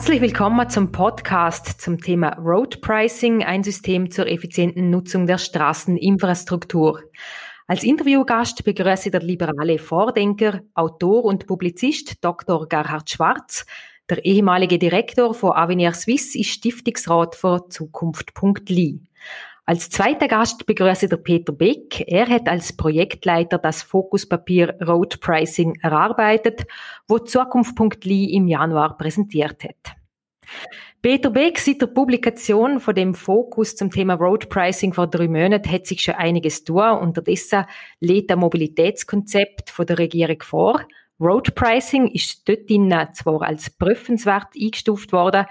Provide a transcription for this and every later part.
Herzlich willkommen zum Podcast zum Thema Road Pricing, ein System zur effizienten Nutzung der Straßeninfrastruktur. Als Interviewgast begrüße ich der liberale Vordenker, Autor und Publizist Dr. Gerhard Schwarz. Der ehemalige Direktor von Avenir Suisse ist Stiftungsrat für Zukunft.li. Als zweiter Gast begrüße der Peter Beck. Er hat als Projektleiter das Fokuspapier Road Pricing erarbeitet, wo Zukunft.li im Januar präsentiert hat. Peter Beck, seit der Publikation von dem Fokus zum Thema Road Pricing vor drei Monaten hat sich schon einiges tun. Unterdessen lädt ein Mobilitätskonzept von der Regierung vor. Road Pricing ist dort zwar als prüfenswert eingestuft worden,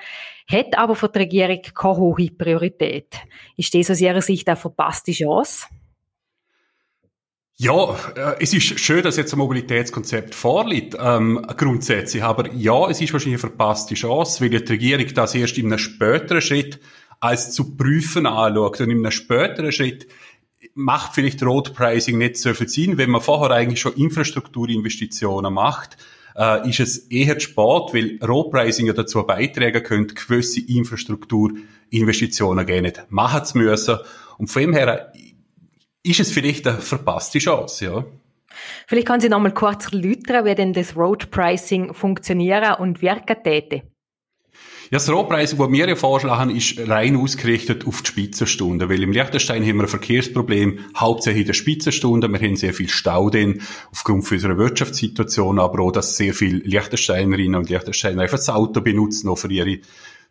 hat aber für die Regierung keine hohe Priorität. Ist das aus Ihrer Sicht eine verpasste Chance? Ja, äh, es ist schön, dass jetzt ein Mobilitätskonzept vorliegt, ähm, grundsätzlich. Aber ja, es ist wahrscheinlich eine verpasste Chance, weil die Regierung das erst in einem späteren Schritt als zu prüfen anschaut. Und in einem späteren Schritt macht vielleicht Road Pricing nicht so viel Sinn, wenn man vorher eigentlich schon Infrastrukturinvestitionen macht äh, ist es eher spät, weil Rohpricing ja dazu beitragen könnte, gewisse Infrastrukturinvestitionen gar nicht machen zu müssen. Und von dem her ist es vielleicht eine verpasste Chance, ja. Vielleicht kann Sie noch mal kurz erläutern, wie denn das Road Pricing funktionieren und wirken täte. Ja, das Rohpreis, das wir vorschlagen, ist rein ausgerichtet auf die Spitzenstunde, weil im Liechtenstein haben wir ein Verkehrsproblem, hauptsächlich in der Spitzenstunde. Wir haben sehr viel Stau denn aufgrund unserer Wirtschaftssituation, aber auch, dass sehr viele Liechtensteinerinnen und Liechtensteiner einfach das Auto benutzen, auch für ihre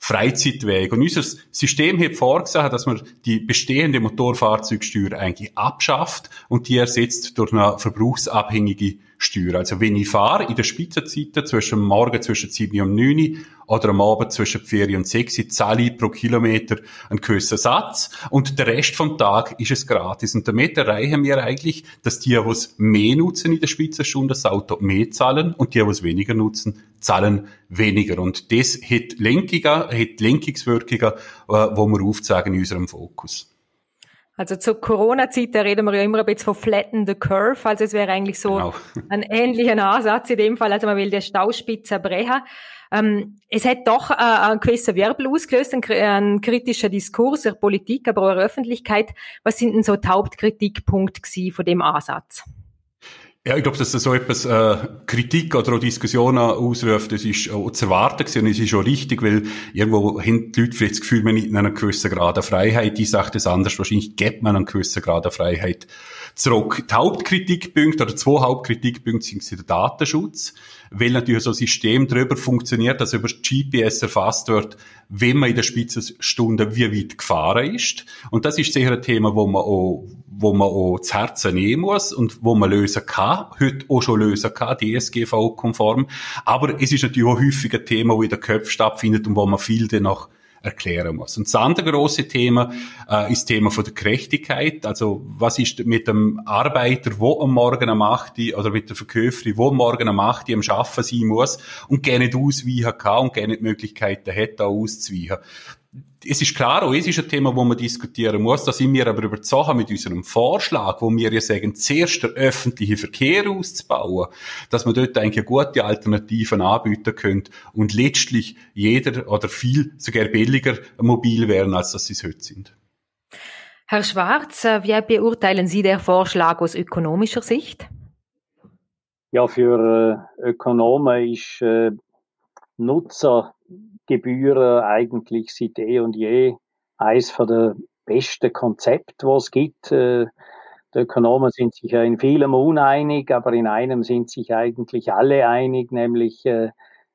Freizeitweg. Und unser System hat vorgesehen, dass man die bestehende Motorfahrzeugsteuer eigentlich abschafft und die ersetzt durch eine verbrauchsabhängige Steuer. Also wenn ich fahre in der Spitzenzeit zwischen Morgen zwischen 7 und 9 oder am Abend zwischen 4 und 6 zahle ich pro Kilometer einen gewissen Satz und der Rest vom Tag ist es gratis. Und damit erreichen wir eigentlich, dass die, die mehr nutzen in der Spitzenstunde, das Auto mehr zahlen und die, die es weniger nutzen, zahlen weniger. Und das hat Lenkungen, hat Lenkungswirkungen, äh, wo wir aufzeigen in unserem Fokus. Also zur Corona-Zeit, da reden wir ja immer ein bisschen von flatten the curve. Also es wäre eigentlich so genau. ein ähnlicher Ansatz in dem Fall. Also man will die Stauspitze brechen. Ähm, es hat doch äh, einen gewissen Wirbel ausgelöst, ein, kritischer Diskurs der Politik, aber auch der Öffentlichkeit. Was sind denn so die Hauptkritikpunkte von dem Ansatz? Ja, ich glaube, dass das so etwas äh, Kritik oder auch Diskussionen ausruft, das ist auch zu erwarten gewesen. und es ist auch richtig, weil irgendwo haben die Leute vielleicht das Gefühl, man in einem gewissen Grad an Freiheit. Ich sage das anders, wahrscheinlich gibt man einen gewissen Grad an Freiheit zurück. Die Hauptkritikpunkte oder zwei Hauptkritikpunkte sind der Datenschutz weil natürlich so ein System darüber funktioniert, dass über GPS erfasst wird, wenn man in der Spitzenstunde wie weit gefahren ist. Und das ist sicher ein Thema, wo man auch, wo man auch zu Herzen nehmen muss und wo man lösen kann, heute auch schon lösen kann, DSGV-konform. Aber es ist natürlich auch häufig ein Thema, wo in der Köpfe stattfindet und wo man viel dann noch erklären muss. Und das andere große Thema äh, ist das Thema von der Gerechtigkeit. Also was ist mit dem Arbeiter, wo am Morgen am 8 oder mit der Verkäuferin, wo am Morgen am 8 am Arbeiten sein muss und gerne nicht ausweichen kann und gerne nicht Möglichkeiten hat, da auszuweichen es ist klar, auch es ist ein Thema, wo man diskutieren muss. Da sind wir aber überzeugt mit unserem Vorschlag, wo wir ja sagen, zuerst der öffentliche Verkehr auszubauen, dass man dort eigentlich gute Alternativen anbieten könnte und letztlich jeder oder viel sogar billiger mobil werden, als dass sie es heute sind. Herr Schwarz, äh, wie beurteilen Sie den Vorschlag aus ökonomischer Sicht? Ja, für äh, Ökonomen ist äh, Nutzer Gebühren eigentlich seit eh und je eines der besten Konzepte, was es gibt. Äh, die Ökonomen sind sich ja in vielem uneinig, aber in einem sind sich eigentlich alle einig, nämlich, äh,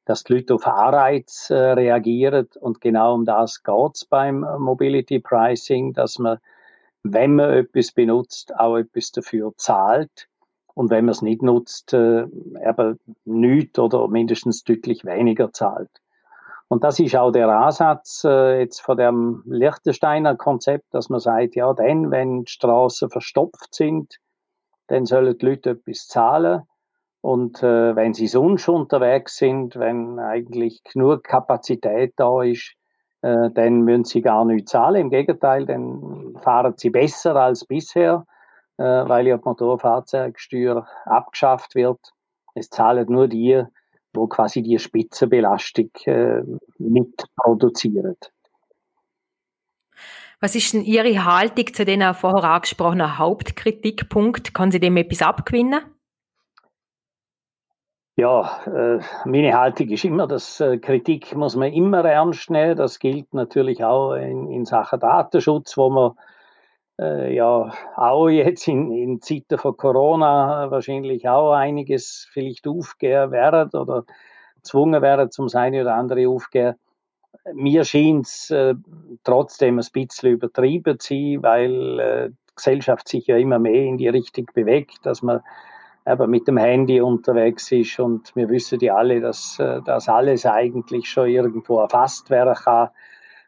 dass die Leute auf Anreiz äh, reagieren. Und genau um das geht's beim Mobility Pricing, dass man, wenn man etwas benutzt, auch etwas dafür zahlt. Und wenn man es nicht nutzt, eben nichts oder mindestens deutlich weniger zahlt. Und das ist auch der Ansatz äh, jetzt von dem Liechtensteiner Konzept, dass man sagt, ja, dann, wenn die Straßen verstopft sind, dann sollen die Leute etwas zahlen. Und äh, wenn sie sonst unterwegs sind, wenn eigentlich genug Kapazität da ist, äh, dann müssen sie gar nicht zahlen. Im Gegenteil, dann fahren sie besser als bisher, äh, weil ja die Motorfahrzeugsteuer abgeschafft wird. Es zahlen nur die, wo quasi die Spitzenbelastung äh, mitproduzieren. Was ist denn Ihre Haltung zu den vorher angesprochenen Hauptkritikpunkt? Kann Sie dem etwas abgewinnen? Ja, äh, meine Haltung ist immer, dass äh, Kritik muss man immer ernst nehmen. Das gilt natürlich auch in, in Sachen Datenschutz, wo man äh, ja auch jetzt in, in Zeiten von Corona wahrscheinlich auch einiges vielleicht aufgehen werden oder gezwungen werden, zum seine oder andere aufgehen. Mir scheint es äh, trotzdem ein bisschen übertrieben zu sein, weil äh, die Gesellschaft sich ja immer mehr in die Richtung bewegt, dass man aber mit dem Handy unterwegs ist und wir wissen ja alle, dass äh, das alles eigentlich schon irgendwo erfasst werden kann.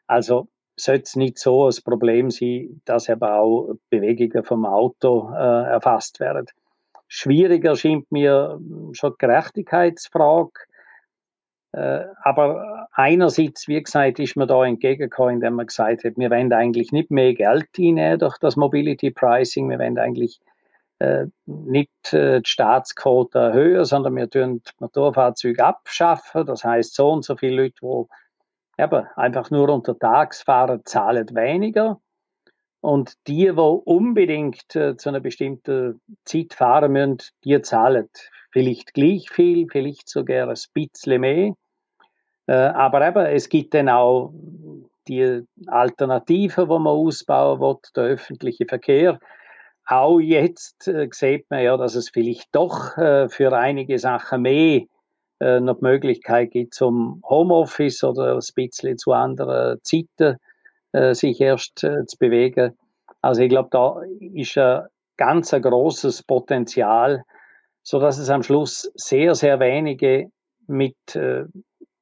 Also sollte es nicht so ein Problem sein, dass aber auch Bewegungen vom Auto äh, erfasst werden. Schwieriger scheint mir schon die Gerechtigkeitsfrage. Äh, aber einerseits, wie gesagt, ist mir da entgegengekommen, indem man gesagt hat, wir wollen eigentlich nicht mehr Geld einnehmen durch das Mobility Pricing, wir wollen eigentlich äh, nicht äh, die Staatsquote erhöhen, sondern wir tun Motorfahrzeuge abschaffen. Das heißt, so und so viele Leute, die eben einfach nur unter Tags fahren, zahlen weniger. Und die, die unbedingt äh, zu einer bestimmten Zeit fahren müssen, die zahlen vielleicht gleich viel, vielleicht sogar ein bisschen mehr. Äh, aber eben, es gibt dann auch die Alternativen, die man ausbauen will, der öffentliche Verkehr auch jetzt äh, sieht man ja, dass es vielleicht doch äh, für einige Sachen mehr äh, noch die Möglichkeit gibt, zum Homeoffice oder ein bisschen zu anderen Zeiten äh, sich erst äh, zu bewegen. Also ich glaube, da ist ein ganz großes Potenzial, so dass es am Schluss sehr, sehr wenige mit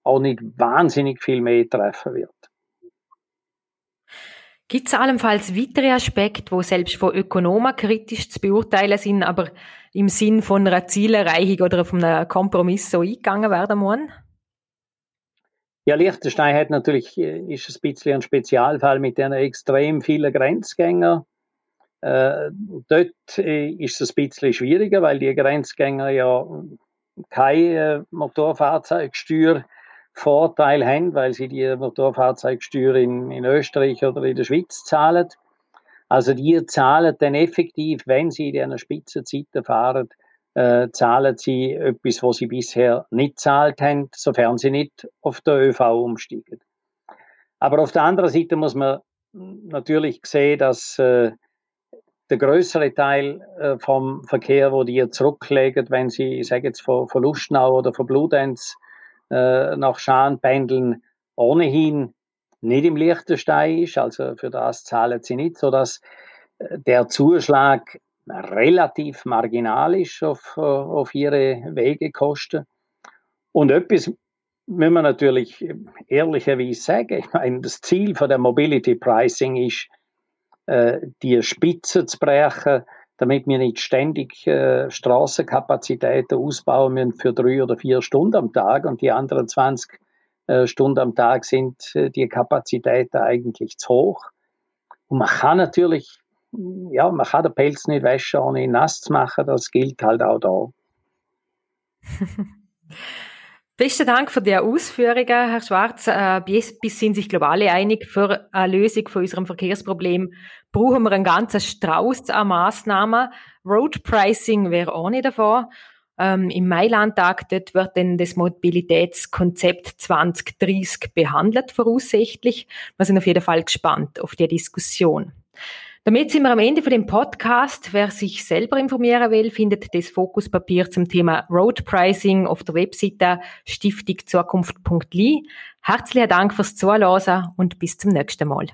auch nicht wahnsinnig viel mehr treffen wird. Gibt es allenfalls weitere Aspekte, wo selbst von Ökonomen kritisch zu beurteilen sind, aber im Sinn von einer Zielerreichung oder von einem Kompromiss so eingegangen werden muss? Ja, Liechtenstein hat natürlich, äh, ist ein bisschen ein Spezialfall mit den extrem vielen Grenzgängern. Äh, dort äh, ist es ein bisschen schwieriger, weil die Grenzgänger ja kein äh, Motorfahrzeugsteuer Vorteil haben, weil sie die Motorfahrzeugsteuer in, in Österreich oder in der Schweiz zahlen. Also die zahlen dann effektiv, wenn sie in einer Spitzenzeiten fahren, äh, zahlen sie etwas, was sie bisher nicht zahlt haben, sofern sie nicht auf der ÖV umsteigen. Aber auf der anderen Seite muss man natürlich sehen, dass äh, der größere Teil äh, vom Verkehr, wo die zurücklegen, wenn sie, ich sage jetzt von, von Lustenau oder von Bludenz äh, nach Schaan pendeln, ohnehin nicht im Liechtenstein ist, also für das zahlen sie nicht, sodass äh, der Zuschlag relativ marginal ist auf, äh, auf ihre Wegekosten. Und etwas müssen wir natürlich ehrlicherweise sagen. Ich meine, das Ziel von der Mobility Pricing ist, die Spitze zu brechen, damit wir nicht ständig äh, Straßenkapazitäten ausbauen müssen für drei oder vier Stunden am Tag und die anderen 20 äh, Stunden am Tag sind äh, die Kapazitäten eigentlich zu hoch. Und man kann natürlich, ja, man kann den Pelz nicht waschen, ohne ihn nass zu machen, das gilt halt auch da. Besten Dank für die Ausführungen, Herr Schwarz. Äh, bis, bis sind sich globale einig, für eine Lösung von unserem Verkehrsproblem brauchen wir einen ganzen Strauß an Massnahmen. Road Pricing wäre auch nicht davon. Ähm, Im Mailandtag wird dann das Mobilitätskonzept 2030 behandelt, voraussichtlich. Wir sind auf jeden Fall gespannt auf die Diskussion. Damit sind wir am Ende von dem Podcast. Wer sich selber informieren will, findet das Fokuspapier zum Thema Road Pricing auf der Webseite stiftingzukunft.li. Herzlichen Dank fürs Zuhören und bis zum nächsten Mal.